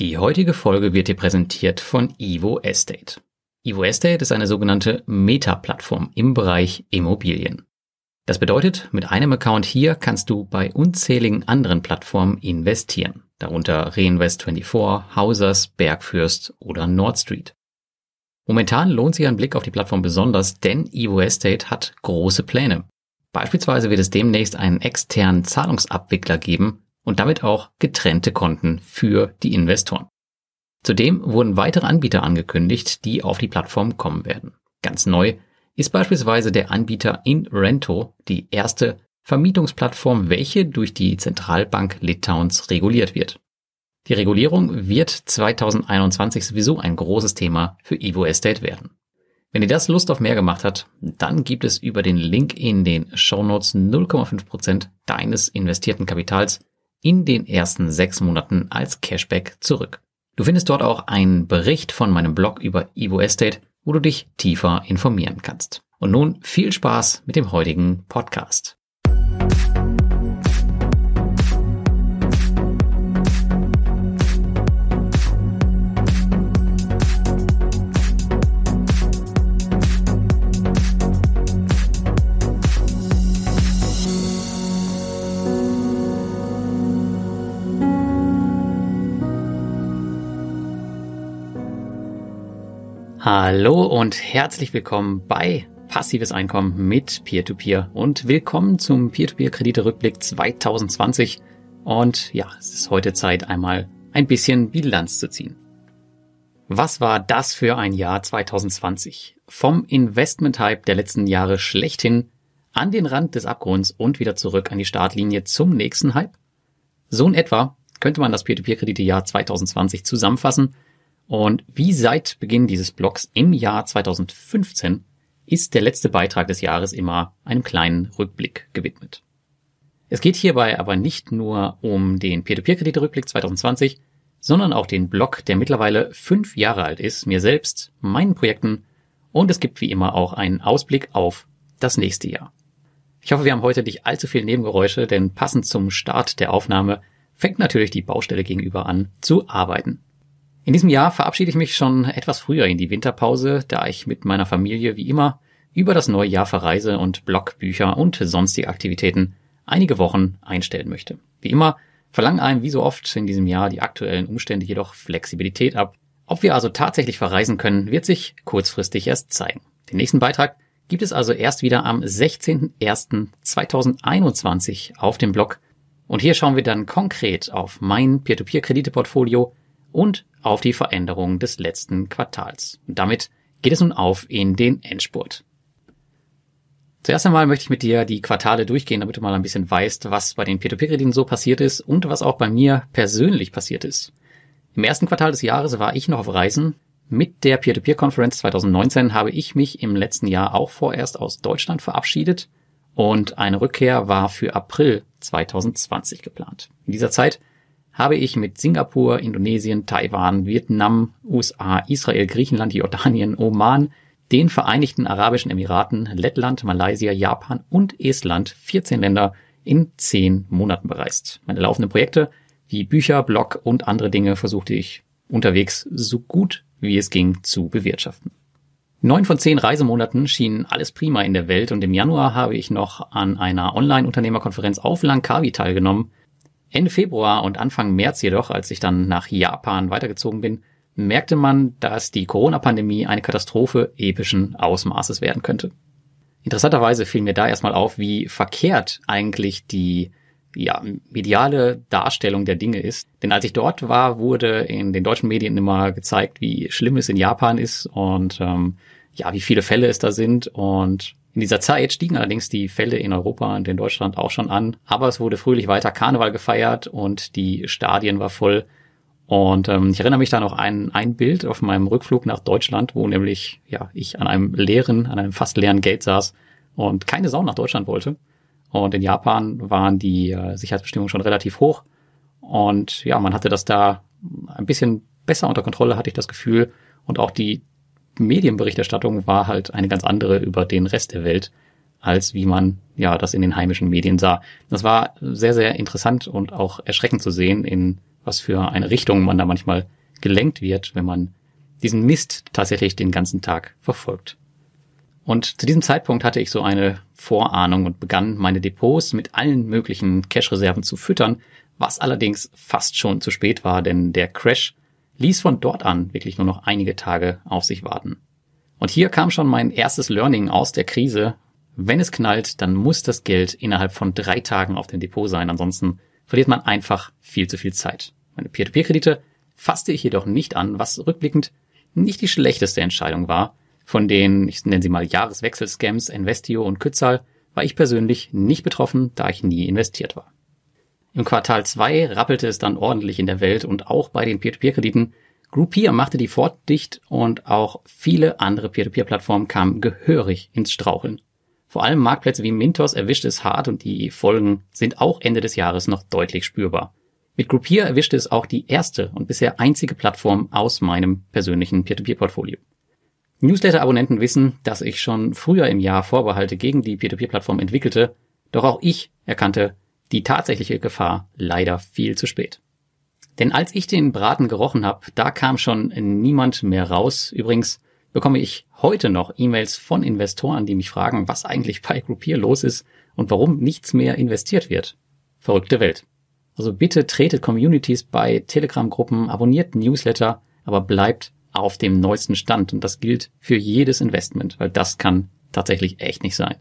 Die heutige Folge wird dir präsentiert von Evo Estate. Evo Estate ist eine sogenannte Meta-Plattform im Bereich Immobilien. Das bedeutet, mit einem Account hier kannst du bei unzähligen anderen Plattformen investieren, darunter Reinvest24, Hausers, Bergfürst oder Nordstreet. Momentan lohnt sich ein Blick auf die Plattform besonders, denn Evo Estate hat große Pläne. Beispielsweise wird es demnächst einen externen Zahlungsabwickler geben, und damit auch getrennte Konten für die Investoren. Zudem wurden weitere Anbieter angekündigt, die auf die Plattform kommen werden. Ganz neu ist beispielsweise der Anbieter InRento, die erste Vermietungsplattform, welche durch die Zentralbank Litauens reguliert wird. Die Regulierung wird 2021 sowieso ein großes Thema für Evo Estate werden. Wenn dir das Lust auf mehr gemacht hat, dann gibt es über den Link in den Show Notes 0,5% deines investierten Kapitals in den ersten sechs Monaten als Cashback zurück. Du findest dort auch einen Bericht von meinem Blog über Evo Estate, wo du dich tiefer informieren kannst. Und nun viel Spaß mit dem heutigen Podcast. Hallo und herzlich willkommen bei Passives Einkommen mit Peer-to-Peer -Peer und willkommen zum Peer-to-Peer-Kredite-Rückblick 2020. Und ja, es ist heute Zeit, einmal ein bisschen Bilanz zu ziehen. Was war das für ein Jahr 2020? Vom Investment-Hype der letzten Jahre schlechthin an den Rand des Abgrunds und wieder zurück an die Startlinie zum nächsten Hype? So in etwa könnte man das Peer-to-Peer-Kredite-Jahr 2020 zusammenfassen und wie seit Beginn dieses Blogs im Jahr 2015 ist der letzte Beitrag des Jahres immer einem kleinen Rückblick gewidmet. Es geht hierbei aber nicht nur um den Peer-to-Peer-Kredite-Rückblick 2020, sondern auch den Blog, der mittlerweile fünf Jahre alt ist, mir selbst, meinen Projekten und es gibt wie immer auch einen Ausblick auf das nächste Jahr. Ich hoffe, wir haben heute nicht allzu viel Nebengeräusche, denn passend zum Start der Aufnahme fängt natürlich die Baustelle gegenüber an zu arbeiten. In diesem Jahr verabschiede ich mich schon etwas früher in die Winterpause, da ich mit meiner Familie wie immer über das neue Jahr verreise und Blogbücher und sonstige Aktivitäten einige Wochen einstellen möchte. Wie immer verlangen einem wie so oft in diesem Jahr die aktuellen Umstände jedoch Flexibilität ab. Ob wir also tatsächlich verreisen können, wird sich kurzfristig erst zeigen. Den nächsten Beitrag gibt es also erst wieder am 16.01.2021 auf dem Blog. Und hier schauen wir dann konkret auf mein Peer-to-Peer-Krediteportfolio und auf die Veränderungen des letzten Quartals. Und damit geht es nun auf in den Endspurt. Zuerst einmal möchte ich mit dir die Quartale durchgehen, damit du mal ein bisschen weißt, was bei den Peer-to-Peer-Krediten so passiert ist und was auch bei mir persönlich passiert ist. Im ersten Quartal des Jahres war ich noch auf Reisen. Mit der Peer-to-Peer-Konferenz 2019 habe ich mich im letzten Jahr auch vorerst aus Deutschland verabschiedet und eine Rückkehr war für April 2020 geplant. In dieser Zeit habe ich mit Singapur, Indonesien, Taiwan, Vietnam, USA, Israel, Griechenland, Jordanien, Oman, den Vereinigten Arabischen Emiraten, Lettland, Malaysia, Japan und Estland 14 Länder in 10 Monaten bereist. Meine laufenden Projekte wie Bücher, Blog und andere Dinge versuchte ich unterwegs so gut wie es ging zu bewirtschaften. Neun von zehn Reisemonaten schienen alles prima in der Welt und im Januar habe ich noch an einer Online-Unternehmerkonferenz auf Langkawi teilgenommen, Ende Februar und Anfang März jedoch, als ich dann nach Japan weitergezogen bin, merkte man, dass die Corona-Pandemie eine Katastrophe epischen Ausmaßes werden könnte. Interessanterweise fiel mir da erstmal auf, wie verkehrt eigentlich die ja, mediale Darstellung der Dinge ist. Denn als ich dort war, wurde in den deutschen Medien immer gezeigt, wie schlimm es in Japan ist und ähm, ja, wie viele Fälle es da sind. Und in dieser Zeit stiegen allerdings die Fälle in Europa und in Deutschland auch schon an, aber es wurde fröhlich weiter Karneval gefeiert und die Stadien war voll. Und ähm, ich erinnere mich da noch an ein Bild auf meinem Rückflug nach Deutschland, wo nämlich ja ich an einem leeren, an einem fast leeren Gate saß und keine Sau nach Deutschland wollte. Und in Japan waren die äh, Sicherheitsbestimmungen schon relativ hoch. Und ja, man hatte das da ein bisschen besser unter Kontrolle, hatte ich das Gefühl. Und auch die Medienberichterstattung war halt eine ganz andere über den Rest der Welt, als wie man ja das in den heimischen Medien sah. Das war sehr, sehr interessant und auch erschreckend zu sehen, in was für eine Richtung man da manchmal gelenkt wird, wenn man diesen Mist tatsächlich den ganzen Tag verfolgt. Und zu diesem Zeitpunkt hatte ich so eine Vorahnung und begann meine Depots mit allen möglichen Cash-Reserven zu füttern, was allerdings fast schon zu spät war, denn der Crash ließ von dort an wirklich nur noch einige Tage auf sich warten. Und hier kam schon mein erstes Learning aus der Krise. Wenn es knallt, dann muss das Geld innerhalb von drei Tagen auf dem Depot sein, ansonsten verliert man einfach viel zu viel Zeit. Meine Peer-to-Peer-Kredite fasste ich jedoch nicht an, was rückblickend nicht die schlechteste Entscheidung war. Von den, ich nenne sie mal Jahreswechsel-Scams, Investio und Kützal, war ich persönlich nicht betroffen, da ich nie investiert war. Im Quartal 2 rappelte es dann ordentlich in der Welt und auch bei den Peer-to-Peer-Krediten. Groupier machte die Fort dicht und auch viele andere Peer-to-Peer-Plattformen kamen gehörig ins Straucheln. Vor allem Marktplätze wie Mintos erwischte es hart und die Folgen sind auch Ende des Jahres noch deutlich spürbar. Mit Groupier erwischte es auch die erste und bisher einzige Plattform aus meinem persönlichen Peer-to-Peer-Portfolio. Newsletter-Abonnenten wissen, dass ich schon früher im Jahr Vorbehalte gegen die Peer-to-Peer-Plattform entwickelte, doch auch ich erkannte die tatsächliche Gefahr leider viel zu spät. Denn als ich den Braten gerochen habe, da kam schon niemand mehr raus. Übrigens bekomme ich heute noch E-Mails von Investoren, die mich fragen, was eigentlich bei Groupier los ist und warum nichts mehr investiert wird. Verrückte Welt. Also bitte tretet Communities bei Telegram-Gruppen, abonniert Newsletter, aber bleibt auf dem neuesten Stand. Und das gilt für jedes Investment, weil das kann tatsächlich echt nicht sein.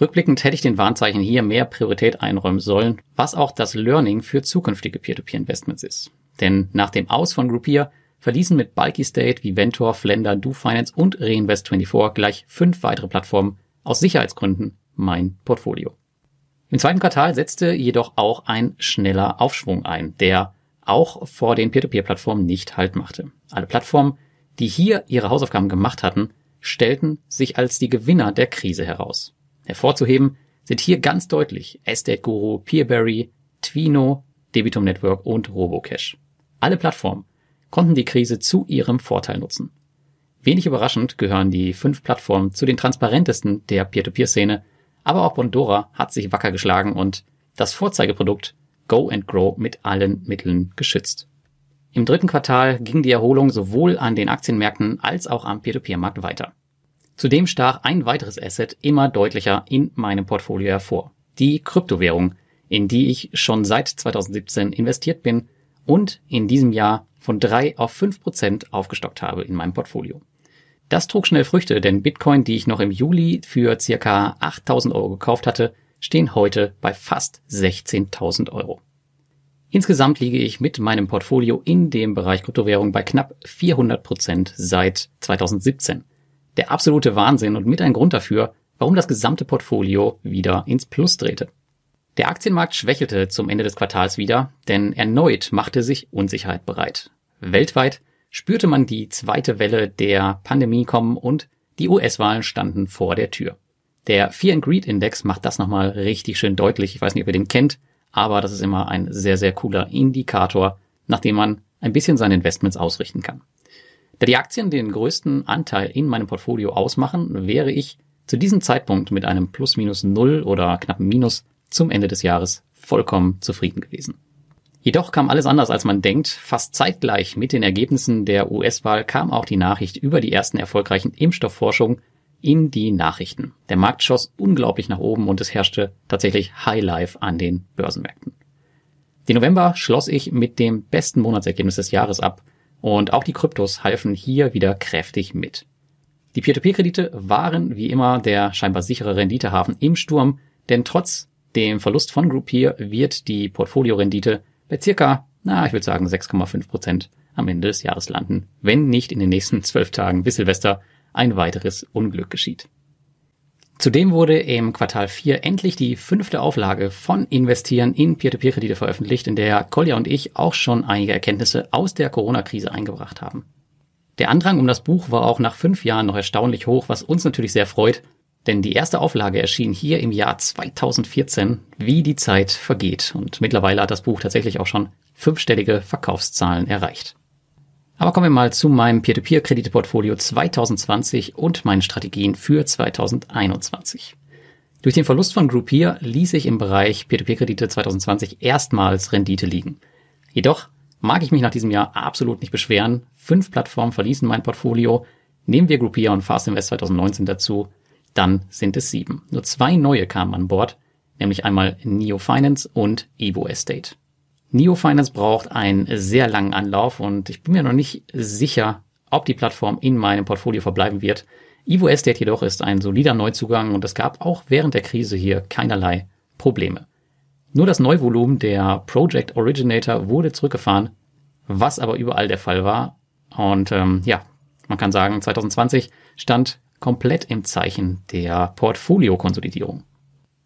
Rückblickend hätte ich den Warnzeichen hier mehr Priorität einräumen sollen, was auch das Learning für zukünftige Peer-to-Peer-Investments ist. Denn nach dem Aus von Groupier verließen mit Bulky State, Viventor, Flender, DoFinance und Reinvest24 gleich fünf weitere Plattformen aus Sicherheitsgründen mein Portfolio. Im zweiten Quartal setzte jedoch auch ein schneller Aufschwung ein, der auch vor den Peer-to-Peer-Plattformen nicht Halt machte. Alle Plattformen, die hier ihre Hausaufgaben gemacht hatten, stellten sich als die Gewinner der Krise heraus. Hervorzuheben sind hier ganz deutlich Estate Guru, Peerberry, Twino, Debitum Network und Robocash. Alle Plattformen konnten die Krise zu ihrem Vorteil nutzen. Wenig überraschend gehören die fünf Plattformen zu den transparentesten der Peer-to-Peer-Szene, aber auch Bondora hat sich wacker geschlagen und das Vorzeigeprodukt Go and Grow mit allen Mitteln geschützt. Im dritten Quartal ging die Erholung sowohl an den Aktienmärkten als auch am Peer-to-Peer-Markt weiter. Zudem stach ein weiteres Asset immer deutlicher in meinem Portfolio hervor. Die Kryptowährung, in die ich schon seit 2017 investiert bin und in diesem Jahr von drei auf fünf Prozent aufgestockt habe in meinem Portfolio. Das trug schnell Früchte, denn Bitcoin, die ich noch im Juli für circa 8000 Euro gekauft hatte, stehen heute bei fast 16.000 Euro. Insgesamt liege ich mit meinem Portfolio in dem Bereich Kryptowährung bei knapp 400 Prozent seit 2017. Der absolute Wahnsinn und mit ein Grund dafür, warum das gesamte Portfolio wieder ins Plus drehte. Der Aktienmarkt schwächelte zum Ende des Quartals wieder, denn erneut machte sich Unsicherheit bereit. Weltweit spürte man die zweite Welle der Pandemie kommen und die US-Wahlen standen vor der Tür. Der Fear and Greed Index macht das nochmal richtig schön deutlich. Ich weiß nicht, ob ihr den kennt, aber das ist immer ein sehr, sehr cooler Indikator, nach dem man ein bisschen seine Investments ausrichten kann. Da die Aktien den größten Anteil in meinem Portfolio ausmachen, wäre ich zu diesem Zeitpunkt mit einem Plus minus Null oder knappen Minus zum Ende des Jahres vollkommen zufrieden gewesen. Jedoch kam alles anders, als man denkt. Fast zeitgleich mit den Ergebnissen der US-Wahl kam auch die Nachricht über die ersten erfolgreichen Impfstoffforschungen in die Nachrichten. Der Markt schoss unglaublich nach oben und es herrschte tatsächlich High Life an den Börsenmärkten. Den November schloss ich mit dem besten Monatsergebnis des Jahres ab und auch die Kryptos halfen hier wieder kräftig mit. Die Peer-to-Peer-Kredite waren wie immer der scheinbar sichere Renditehafen im Sturm, denn trotz dem Verlust von Groupier wird die Portfoliorendite bei circa, na, ich würde sagen 6,5 Prozent am Ende des Jahres landen, wenn nicht in den nächsten zwölf Tagen bis Silvester ein weiteres Unglück geschieht. Zudem wurde im Quartal 4 endlich die fünfte Auflage von Investieren in Peer-to-Peer-Kredite veröffentlicht, in der Kolja und ich auch schon einige Erkenntnisse aus der Corona-Krise eingebracht haben. Der Andrang um das Buch war auch nach fünf Jahren noch erstaunlich hoch, was uns natürlich sehr freut, denn die erste Auflage erschien hier im Jahr 2014, wie die Zeit vergeht. Und mittlerweile hat das Buch tatsächlich auch schon fünfstellige Verkaufszahlen erreicht. Aber kommen wir mal zu meinem Peer-to-Peer-Krediteportfolio 2020 und meinen Strategien für 2021. Durch den Verlust von Groupier ließ ich im Bereich Peer-to-Peer-Kredite 2020 erstmals Rendite liegen. Jedoch mag ich mich nach diesem Jahr absolut nicht beschweren. Fünf Plattformen verließen mein Portfolio. Nehmen wir Groupier und Fast Invest 2019 dazu, dann sind es sieben. Nur zwei neue kamen an Bord, nämlich einmal Neo Finance und Evo Estate. Neo Finance braucht einen sehr langen Anlauf und ich bin mir noch nicht sicher, ob die Plattform in meinem Portfolio verbleiben wird. Evo Estate jedoch ist ein solider Neuzugang und es gab auch während der Krise hier keinerlei Probleme. Nur das Neuvolumen der Project Originator wurde zurückgefahren, was aber überall der Fall war. Und ähm, ja, man kann sagen, 2020 stand komplett im Zeichen der Portfolio-Konsolidierung.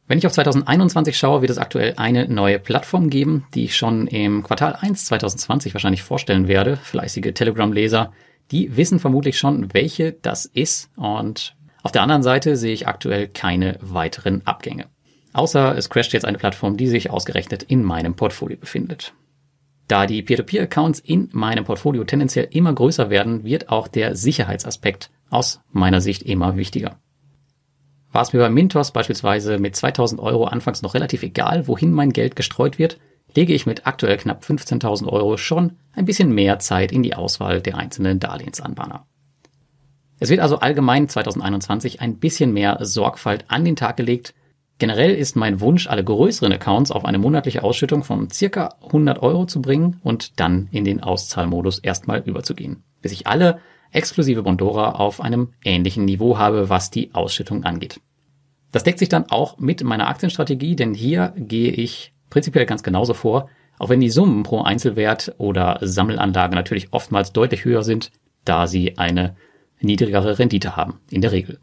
Wenn ich auf 2021 schaue, wird es aktuell eine neue Plattform geben, die ich schon im Quartal 1 2020 wahrscheinlich vorstellen werde. Fleißige Telegram-Leser, die wissen vermutlich schon, welche das ist. Und auf der anderen Seite sehe ich aktuell keine weiteren Abgänge. Außer es crasht jetzt eine Plattform, die sich ausgerechnet in meinem Portfolio befindet. Da die Peer-to-Peer-Accounts in meinem Portfolio tendenziell immer größer werden, wird auch der Sicherheitsaspekt aus meiner Sicht immer wichtiger. War es mir bei Mintos beispielsweise mit 2000 Euro anfangs noch relativ egal, wohin mein Geld gestreut wird, lege ich mit aktuell knapp 15.000 Euro schon ein bisschen mehr Zeit in die Auswahl der einzelnen Darlehensanbahner. Es wird also allgemein 2021 ein bisschen mehr Sorgfalt an den Tag gelegt, Generell ist mein Wunsch, alle größeren Accounts auf eine monatliche Ausschüttung von circa 100 Euro zu bringen und dann in den Auszahlmodus erstmal überzugehen, bis ich alle exklusive Bondora auf einem ähnlichen Niveau habe, was die Ausschüttung angeht. Das deckt sich dann auch mit meiner Aktienstrategie, denn hier gehe ich prinzipiell ganz genauso vor, auch wenn die Summen pro Einzelwert oder Sammelanlage natürlich oftmals deutlich höher sind, da sie eine niedrigere Rendite haben, in der Regel.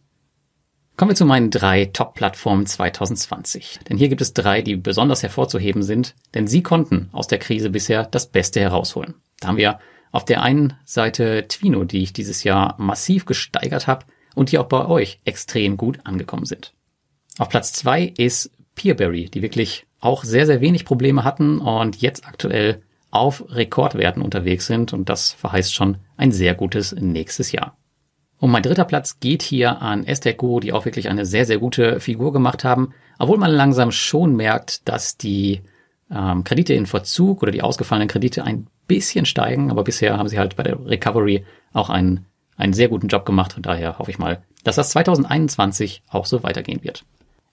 Kommen wir zu meinen drei Top-Plattformen 2020. Denn hier gibt es drei, die besonders hervorzuheben sind, denn sie konnten aus der Krise bisher das Beste herausholen. Da haben wir auf der einen Seite Twino, die ich dieses Jahr massiv gesteigert habe und die auch bei euch extrem gut angekommen sind. Auf Platz zwei ist Peerberry, die wirklich auch sehr, sehr wenig Probleme hatten und jetzt aktuell auf Rekordwerten unterwegs sind und das verheißt schon ein sehr gutes nächstes Jahr. Und mein dritter Platz geht hier an Esteco, die auch wirklich eine sehr, sehr gute Figur gemacht haben, obwohl man langsam schon merkt, dass die ähm, Kredite in Verzug oder die ausgefallenen Kredite ein bisschen steigen, aber bisher haben sie halt bei der Recovery auch einen, einen sehr guten Job gemacht und daher hoffe ich mal, dass das 2021 auch so weitergehen wird.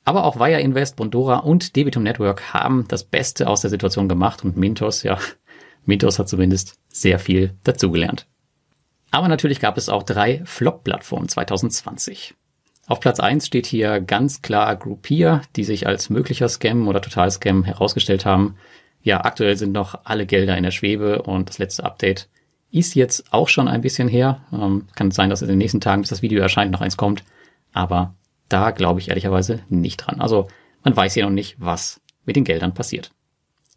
Aber auch Wire Invest, Bondora und Debitum Network haben das Beste aus der Situation gemacht und Mintos, ja, Mintos hat zumindest sehr viel dazugelernt. Aber natürlich gab es auch drei Flop-Plattformen 2020. Auf Platz eins steht hier ganz klar Groupier, die sich als möglicher Scam oder Totalscam herausgestellt haben. Ja, aktuell sind noch alle Gelder in der Schwebe und das letzte Update ist jetzt auch schon ein bisschen her. Ähm, kann sein, dass in den nächsten Tagen, bis das Video erscheint, noch eins kommt. Aber da glaube ich ehrlicherweise nicht dran. Also man weiß hier noch nicht, was mit den Geldern passiert.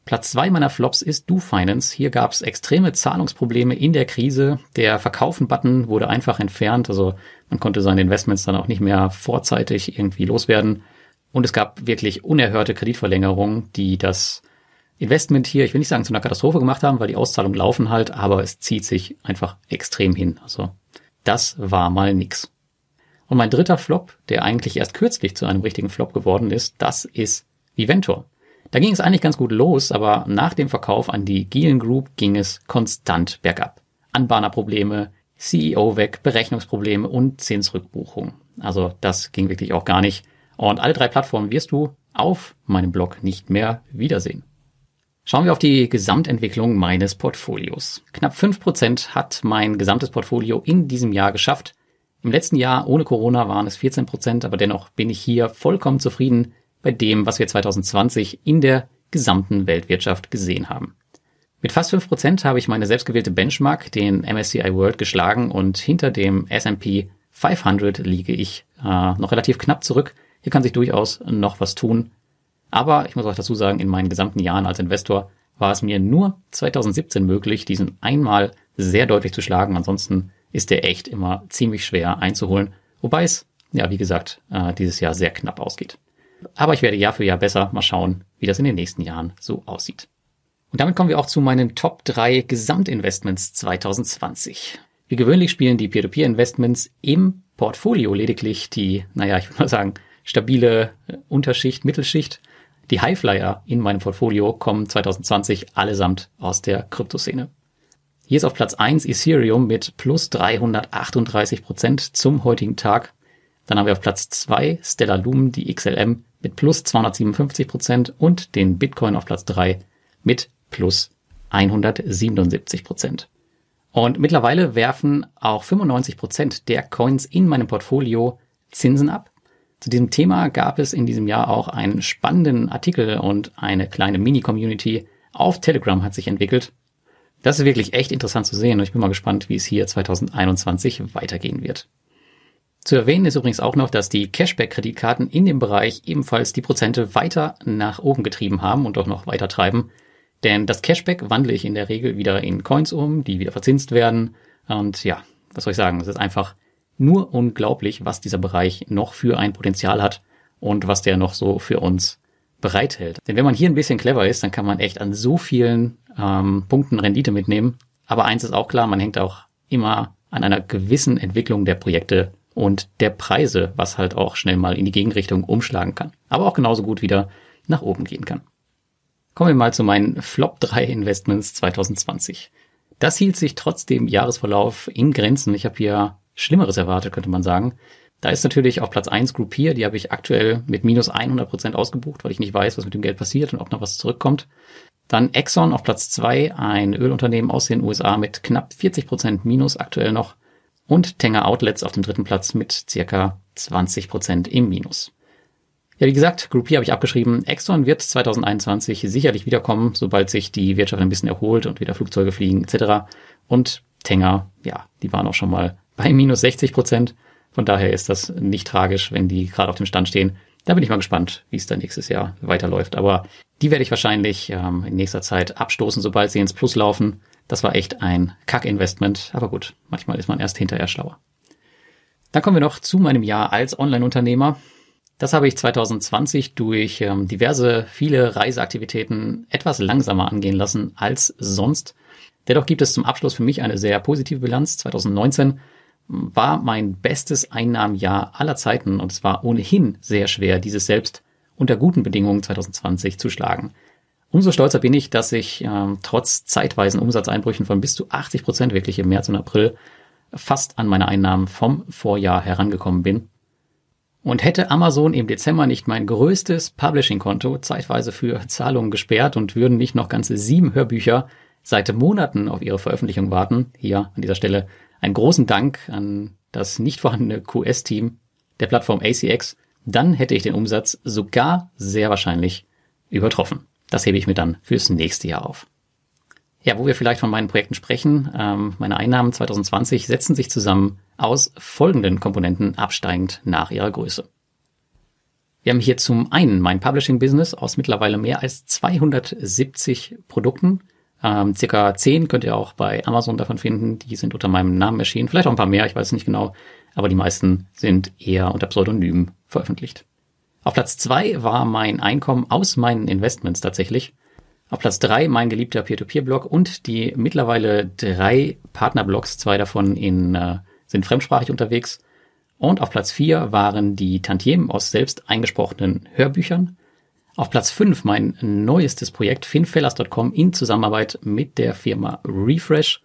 Platz zwei meiner Flops ist Do Finance. Hier gab es extreme Zahlungsprobleme in der Krise. Der Verkaufen-Button wurde einfach entfernt. Also man konnte seine Investments dann auch nicht mehr vorzeitig irgendwie loswerden. Und es gab wirklich unerhörte Kreditverlängerungen, die das Investment hier, ich will nicht sagen zu einer Katastrophe gemacht haben, weil die Auszahlungen laufen halt, aber es zieht sich einfach extrem hin. Also das war mal nix. Und mein dritter Flop, der eigentlich erst kürzlich zu einem richtigen Flop geworden ist, das ist Viventor. Da ging es eigentlich ganz gut los, aber nach dem Verkauf an die Gielen Group ging es konstant bergab. Anbahnerprobleme, CEO weg, Berechnungsprobleme und Zinsrückbuchung. Also das ging wirklich auch gar nicht. Und alle drei Plattformen wirst du auf meinem Blog nicht mehr wiedersehen. Schauen wir auf die Gesamtentwicklung meines Portfolios. Knapp fünf Prozent hat mein gesamtes Portfolio in diesem Jahr geschafft. Im letzten Jahr ohne Corona waren es 14%, Prozent, aber dennoch bin ich hier vollkommen zufrieden bei dem, was wir 2020 in der gesamten Weltwirtschaft gesehen haben. Mit fast 5% habe ich meine selbstgewählte Benchmark, den MSCI World, geschlagen und hinter dem S&P 500 liege ich äh, noch relativ knapp zurück. Hier kann sich durchaus noch was tun. Aber ich muss auch dazu sagen, in meinen gesamten Jahren als Investor war es mir nur 2017 möglich, diesen einmal sehr deutlich zu schlagen. Ansonsten ist der echt immer ziemlich schwer einzuholen. Wobei es, ja, wie gesagt, äh, dieses Jahr sehr knapp ausgeht. Aber ich werde Jahr für Jahr besser. Mal schauen, wie das in den nächsten Jahren so aussieht. Und damit kommen wir auch zu meinen Top 3 Gesamtinvestments 2020. Wie gewöhnlich spielen die Peer-to-Peer-Investments im Portfolio lediglich die, naja, ich würde mal sagen, stabile Unterschicht, Mittelschicht. die Highflyer in meinem Portfolio kommen 2020 allesamt aus der Kryptoszene. Hier ist auf Platz 1 Ethereum mit plus 338 Prozent zum heutigen Tag. Dann haben wir auf Platz 2 Stellar Lumen, die XLM, mit plus 257 Prozent und den Bitcoin auf Platz 3 mit plus 177 Prozent. Und mittlerweile werfen auch 95 Prozent der Coins in meinem Portfolio Zinsen ab. Zu diesem Thema gab es in diesem Jahr auch einen spannenden Artikel und eine kleine Mini-Community auf Telegram hat sich entwickelt. Das ist wirklich echt interessant zu sehen und ich bin mal gespannt, wie es hier 2021 weitergehen wird. Zu erwähnen ist übrigens auch noch, dass die Cashback-Kreditkarten in dem Bereich ebenfalls die Prozente weiter nach oben getrieben haben und auch noch weiter treiben. Denn das Cashback wandle ich in der Regel wieder in Coins um, die wieder verzinst werden. Und ja, was soll ich sagen? Es ist einfach nur unglaublich, was dieser Bereich noch für ein Potenzial hat und was der noch so für uns bereithält. Denn wenn man hier ein bisschen clever ist, dann kann man echt an so vielen ähm, Punkten Rendite mitnehmen. Aber eins ist auch klar, man hängt auch immer an einer gewissen Entwicklung der Projekte und der Preise, was halt auch schnell mal in die Gegenrichtung umschlagen kann. Aber auch genauso gut wieder nach oben gehen kann. Kommen wir mal zu meinen Flop 3 Investments 2020. Das hielt sich trotz dem Jahresverlauf in Grenzen. Ich habe hier Schlimmeres erwartet, könnte man sagen. Da ist natürlich auf Platz 1 Groupier, die habe ich aktuell mit minus 100 Prozent ausgebucht, weil ich nicht weiß, was mit dem Geld passiert und ob noch was zurückkommt. Dann Exxon auf Platz 2, ein Ölunternehmen aus den USA mit knapp 40 Prozent Minus aktuell noch. Und Tenger Outlets auf dem dritten Platz mit circa 20 Prozent im Minus. Ja, wie gesagt, Groupier habe ich abgeschrieben. Exxon wird 2021 sicherlich wiederkommen, sobald sich die Wirtschaft ein bisschen erholt und wieder Flugzeuge fliegen etc. Und Tenger, ja, die waren auch schon mal bei minus 60 Prozent. Von daher ist das nicht tragisch, wenn die gerade auf dem Stand stehen. Da bin ich mal gespannt, wie es dann nächstes Jahr weiterläuft. Aber die werde ich wahrscheinlich ähm, in nächster Zeit abstoßen, sobald sie ins Plus laufen. Das war echt ein Kack-Investment. Aber gut, manchmal ist man erst hinterher schlauer. Dann kommen wir noch zu meinem Jahr als Online-Unternehmer. Das habe ich 2020 durch ähm, diverse, viele Reiseaktivitäten etwas langsamer angehen lassen als sonst. Dennoch gibt es zum Abschluss für mich eine sehr positive Bilanz. 2019 war mein bestes Einnahmenjahr aller Zeiten und es war ohnehin sehr schwer, dieses selbst unter guten Bedingungen 2020 zu schlagen. Umso stolzer bin ich, dass ich ähm, trotz zeitweisen Umsatzeinbrüchen von bis zu 80 Prozent wirklich im März und April fast an meine Einnahmen vom Vorjahr herangekommen bin und hätte Amazon im Dezember nicht mein größtes Publishing-Konto zeitweise für Zahlungen gesperrt und würden nicht noch ganze sieben Hörbücher seit Monaten auf ihre Veröffentlichung warten, hier an dieser Stelle einen großen Dank an das nicht vorhandene QS-Team der Plattform ACX, dann hätte ich den Umsatz sogar sehr wahrscheinlich übertroffen. Das hebe ich mir dann fürs nächste Jahr auf. Ja, wo wir vielleicht von meinen Projekten sprechen, ähm, meine Einnahmen 2020 setzen sich zusammen aus folgenden Komponenten absteigend nach ihrer Größe. Wir haben hier zum einen mein Publishing-Business aus mittlerweile mehr als 270 Produkten. Ähm, circa 10 könnt ihr auch bei Amazon davon finden. Die sind unter meinem Namen erschienen. Vielleicht auch ein paar mehr, ich weiß nicht genau. Aber die meisten sind eher unter Pseudonym veröffentlicht. Auf Platz 2 war mein Einkommen aus meinen Investments tatsächlich. Auf Platz drei mein geliebter Peer-to-Peer-Blog und die mittlerweile drei Partnerblogs, zwei davon in, äh, sind fremdsprachig unterwegs. Und auf Platz vier waren die Tantiemen aus selbst eingesprochenen Hörbüchern. Auf Platz fünf mein neuestes Projekt finfellers.com in Zusammenarbeit mit der Firma Refresh.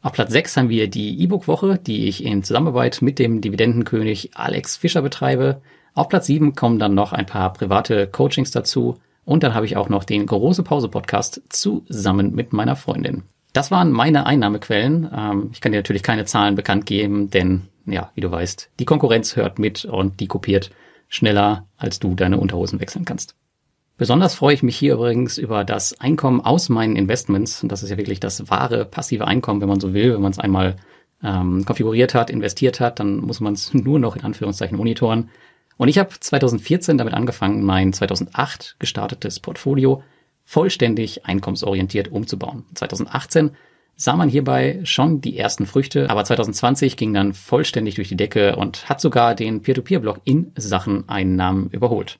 Auf Platz sechs haben wir die E-Book-Woche, die ich in Zusammenarbeit mit dem Dividendenkönig Alex Fischer betreibe. Auf Platz sieben kommen dann noch ein paar private Coachings dazu. Und dann habe ich auch noch den Große Pause Podcast zusammen mit meiner Freundin. Das waren meine Einnahmequellen. Ähm, ich kann dir natürlich keine Zahlen bekannt geben, denn ja, wie du weißt, die Konkurrenz hört mit und die kopiert schneller, als du deine Unterhosen wechseln kannst. Besonders freue ich mich hier übrigens über das Einkommen aus meinen Investments. Und das ist ja wirklich das wahre passive Einkommen, wenn man so will. Wenn man es einmal ähm, konfiguriert hat, investiert hat, dann muss man es nur noch in Anführungszeichen monitoren. Und ich habe 2014 damit angefangen, mein 2008 gestartetes Portfolio vollständig einkommensorientiert umzubauen. 2018 sah man hierbei schon die ersten Früchte, aber 2020 ging dann vollständig durch die Decke und hat sogar den Peer-to-Peer-Blog in Sachen Einnahmen überholt.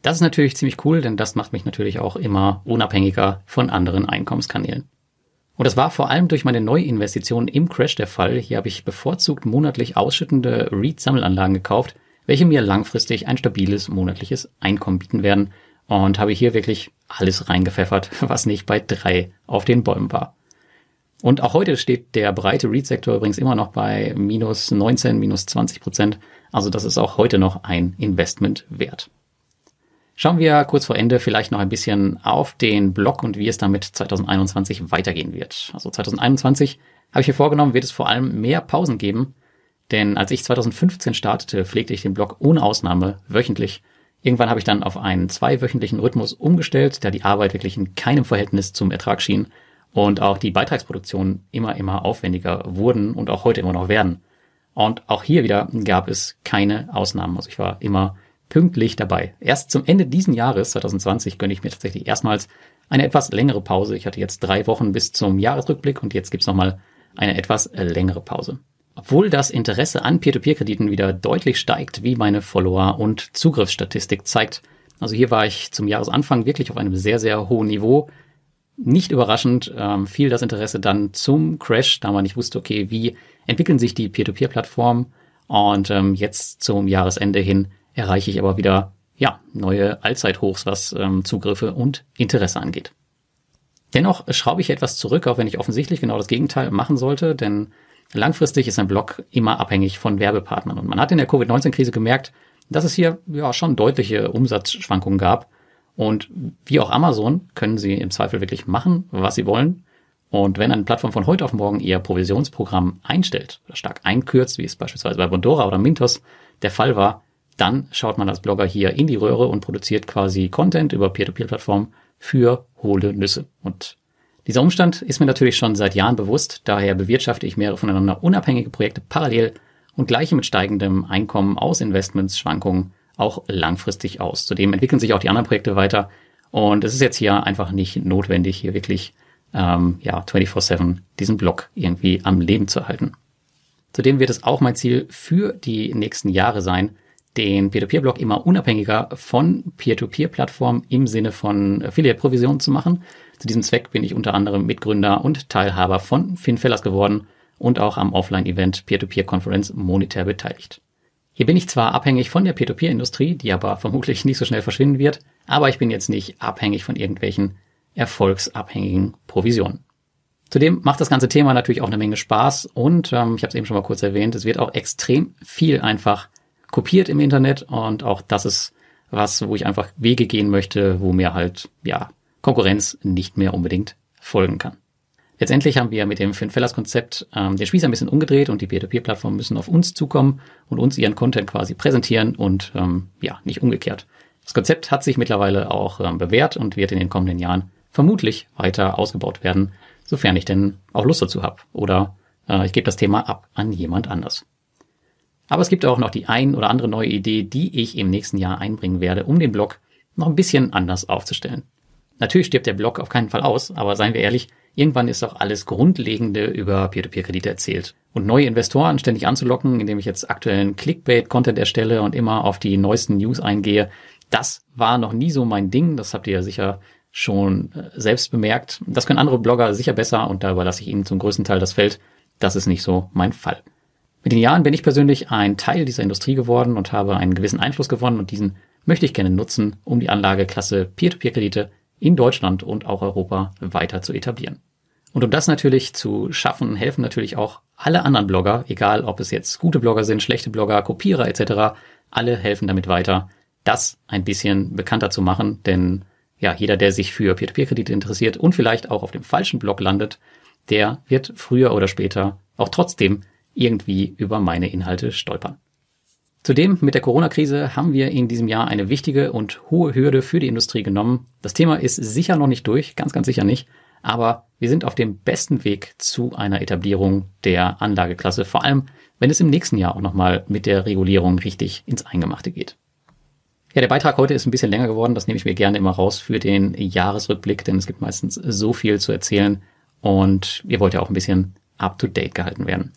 Das ist natürlich ziemlich cool, denn das macht mich natürlich auch immer unabhängiger von anderen Einkommenskanälen. Und das war vor allem durch meine Neuinvestitionen im Crash der Fall. Hier habe ich bevorzugt monatlich ausschüttende REIT-Sammelanlagen gekauft, welche mir langfristig ein stabiles monatliches Einkommen bieten werden und habe hier wirklich alles reingepfeffert, was nicht bei drei auf den Bäumen war. Und auch heute steht der breite REIT-Sektor übrigens immer noch bei minus 19, minus 20 Prozent. Also das ist auch heute noch ein Investment wert. Schauen wir kurz vor Ende vielleicht noch ein bisschen auf den Blog und wie es damit 2021 weitergehen wird. Also 2021 habe ich mir vorgenommen, wird es vor allem mehr Pausen geben, denn als ich 2015 startete, pflegte ich den Blog ohne Ausnahme wöchentlich. Irgendwann habe ich dann auf einen zweiwöchentlichen Rhythmus umgestellt, da die Arbeit wirklich in keinem Verhältnis zum Ertrag schien und auch die Beitragsproduktionen immer, immer aufwendiger wurden und auch heute immer noch werden. Und auch hier wieder gab es keine Ausnahmen. Also ich war immer pünktlich dabei. Erst zum Ende diesen Jahres, 2020, gönne ich mir tatsächlich erstmals eine etwas längere Pause. Ich hatte jetzt drei Wochen bis zum Jahresrückblick und jetzt gibt's nochmal eine etwas längere Pause. Obwohl das Interesse an Peer-to-Peer-Krediten wieder deutlich steigt, wie meine Follower- und Zugriffsstatistik zeigt. Also hier war ich zum Jahresanfang wirklich auf einem sehr, sehr hohen Niveau. Nicht überraschend ähm, fiel das Interesse dann zum Crash, da man nicht wusste, okay, wie entwickeln sich die Peer-to-Peer-Plattformen. Und ähm, jetzt zum Jahresende hin erreiche ich aber wieder ja neue Allzeithochs, was ähm, Zugriffe und Interesse angeht. Dennoch schraube ich etwas zurück, auch wenn ich offensichtlich genau das Gegenteil machen sollte, denn langfristig ist ein Blog immer abhängig von Werbepartnern. Und man hat in der Covid-19-Krise gemerkt, dass es hier ja schon deutliche Umsatzschwankungen gab. Und wie auch Amazon können sie im Zweifel wirklich machen, was sie wollen. Und wenn eine Plattform von heute auf morgen ihr Provisionsprogramm einstellt oder stark einkürzt, wie es beispielsweise bei Bondora oder Mintos der Fall war, dann schaut man als Blogger hier in die Röhre und produziert quasi Content über Peer-to-Peer-Plattformen für hohle Nüsse. Und dieser Umstand ist mir natürlich schon seit Jahren bewusst, daher bewirtschafte ich mehrere voneinander unabhängige Projekte parallel und gleiche mit steigendem Einkommen aus Investments, Schwankungen auch langfristig aus. Zudem entwickeln sich auch die anderen Projekte weiter und es ist jetzt hier einfach nicht notwendig, hier wirklich ähm, ja 24/7 diesen Blog irgendwie am Leben zu halten. Zudem wird es auch mein Ziel für die nächsten Jahre sein, den Peer-to-Peer-Blog immer unabhängiger von Peer-to-Peer-Plattformen im Sinne von Affiliate-Provisionen zu machen. Zu diesem Zweck bin ich unter anderem Mitgründer und Teilhaber von FinFellers geworden und auch am Offline-Event Peer-to-Peer-Conference monetär beteiligt. Hier bin ich zwar abhängig von der Peer-to-Peer-Industrie, die aber vermutlich nicht so schnell verschwinden wird, aber ich bin jetzt nicht abhängig von irgendwelchen erfolgsabhängigen Provisionen. Zudem macht das ganze Thema natürlich auch eine Menge Spaß und ähm, ich habe es eben schon mal kurz erwähnt, es wird auch extrem viel einfach kopiert im Internet und auch das ist was, wo ich einfach Wege gehen möchte, wo mir halt, ja, Konkurrenz nicht mehr unbedingt folgen kann. Letztendlich haben wir mit dem Finfellers-Konzept ähm, den Spieß ein bisschen umgedreht und die Peer-to-Peer-Plattformen müssen auf uns zukommen und uns ihren Content quasi präsentieren und ähm, ja, nicht umgekehrt. Das Konzept hat sich mittlerweile auch ähm, bewährt und wird in den kommenden Jahren vermutlich weiter ausgebaut werden, sofern ich denn auch Lust dazu habe. Oder äh, ich gebe das Thema ab an jemand anders. Aber es gibt auch noch die ein oder andere neue Idee, die ich im nächsten Jahr einbringen werde, um den Blog noch ein bisschen anders aufzustellen. Natürlich stirbt der Blog auf keinen Fall aus, aber seien wir ehrlich, irgendwann ist auch alles Grundlegende über Peer-to-Peer-Kredite erzählt. Und neue Investoren ständig anzulocken, indem ich jetzt aktuellen Clickbait-Content erstelle und immer auf die neuesten News eingehe, das war noch nie so mein Ding. Das habt ihr ja sicher schon äh, selbst bemerkt. Das können andere Blogger sicher besser und da überlasse ich ihnen zum größten Teil das Feld. Das ist nicht so mein Fall. Mit den Jahren bin ich persönlich ein Teil dieser Industrie geworden und habe einen gewissen Einfluss gewonnen und diesen möchte ich gerne nutzen, um die Anlageklasse Peer-to-Peer-Kredite in Deutschland und auch Europa weiter zu etablieren. Und um das natürlich zu schaffen, helfen natürlich auch alle anderen Blogger, egal ob es jetzt gute Blogger sind, schlechte Blogger, Kopierer etc., alle helfen damit weiter, das ein bisschen bekannter zu machen, denn ja, jeder, der sich für Peer-to-Peer-Kredite interessiert und vielleicht auch auf dem falschen Blog landet, der wird früher oder später auch trotzdem irgendwie über meine Inhalte stolpern. Zudem mit der Corona-Krise haben wir in diesem Jahr eine wichtige und hohe Hürde für die Industrie genommen. Das Thema ist sicher noch nicht durch, ganz, ganz sicher nicht, aber wir sind auf dem besten Weg zu einer Etablierung der Anlageklasse, vor allem wenn es im nächsten Jahr auch nochmal mit der Regulierung richtig ins Eingemachte geht. Ja, der Beitrag heute ist ein bisschen länger geworden, das nehme ich mir gerne immer raus für den Jahresrückblick, denn es gibt meistens so viel zu erzählen und ihr wollt ja auch ein bisschen up-to-date gehalten werden.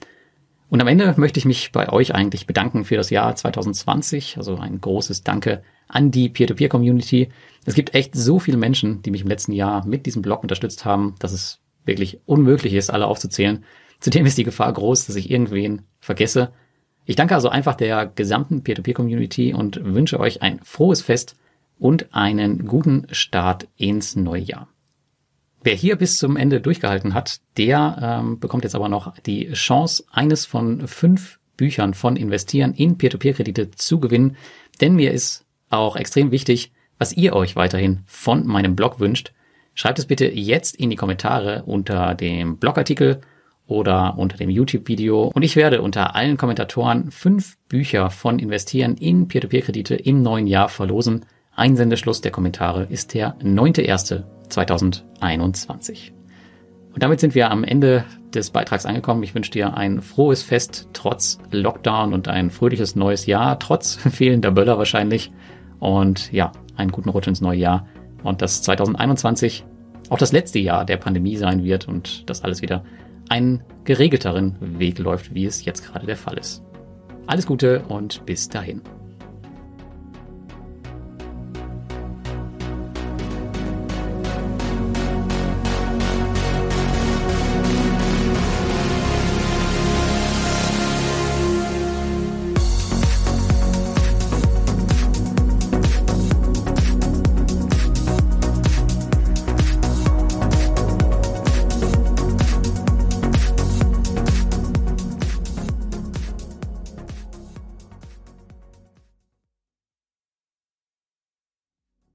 Und am Ende möchte ich mich bei euch eigentlich bedanken für das Jahr 2020. Also ein großes Danke an die Peer-to-Peer-Community. Es gibt echt so viele Menschen, die mich im letzten Jahr mit diesem Blog unterstützt haben, dass es wirklich unmöglich ist, alle aufzuzählen. Zudem ist die Gefahr groß, dass ich irgendwen vergesse. Ich danke also einfach der gesamten Peer-to-Peer-Community und wünsche euch ein frohes Fest und einen guten Start ins neue Jahr. Wer hier bis zum Ende durchgehalten hat, der ähm, bekommt jetzt aber noch die Chance, eines von fünf Büchern von Investieren in Peer-to-Peer-Kredite zu gewinnen. Denn mir ist auch extrem wichtig, was ihr euch weiterhin von meinem Blog wünscht. Schreibt es bitte jetzt in die Kommentare unter dem Blogartikel oder unter dem YouTube-Video. Und ich werde unter allen Kommentatoren fünf Bücher von Investieren in Peer-to-Peer-Kredite im neuen Jahr verlosen. Einsendeschluss der Kommentare ist der 9.1.2021. Und damit sind wir am Ende des Beitrags angekommen. Ich wünsche dir ein frohes Fest trotz Lockdown und ein fröhliches neues Jahr, trotz fehlender Böller wahrscheinlich. Und ja, einen guten Rutsch ins neue Jahr. Und dass 2021 auch das letzte Jahr der Pandemie sein wird und dass alles wieder einen geregelteren Weg läuft, wie es jetzt gerade der Fall ist. Alles Gute und bis dahin.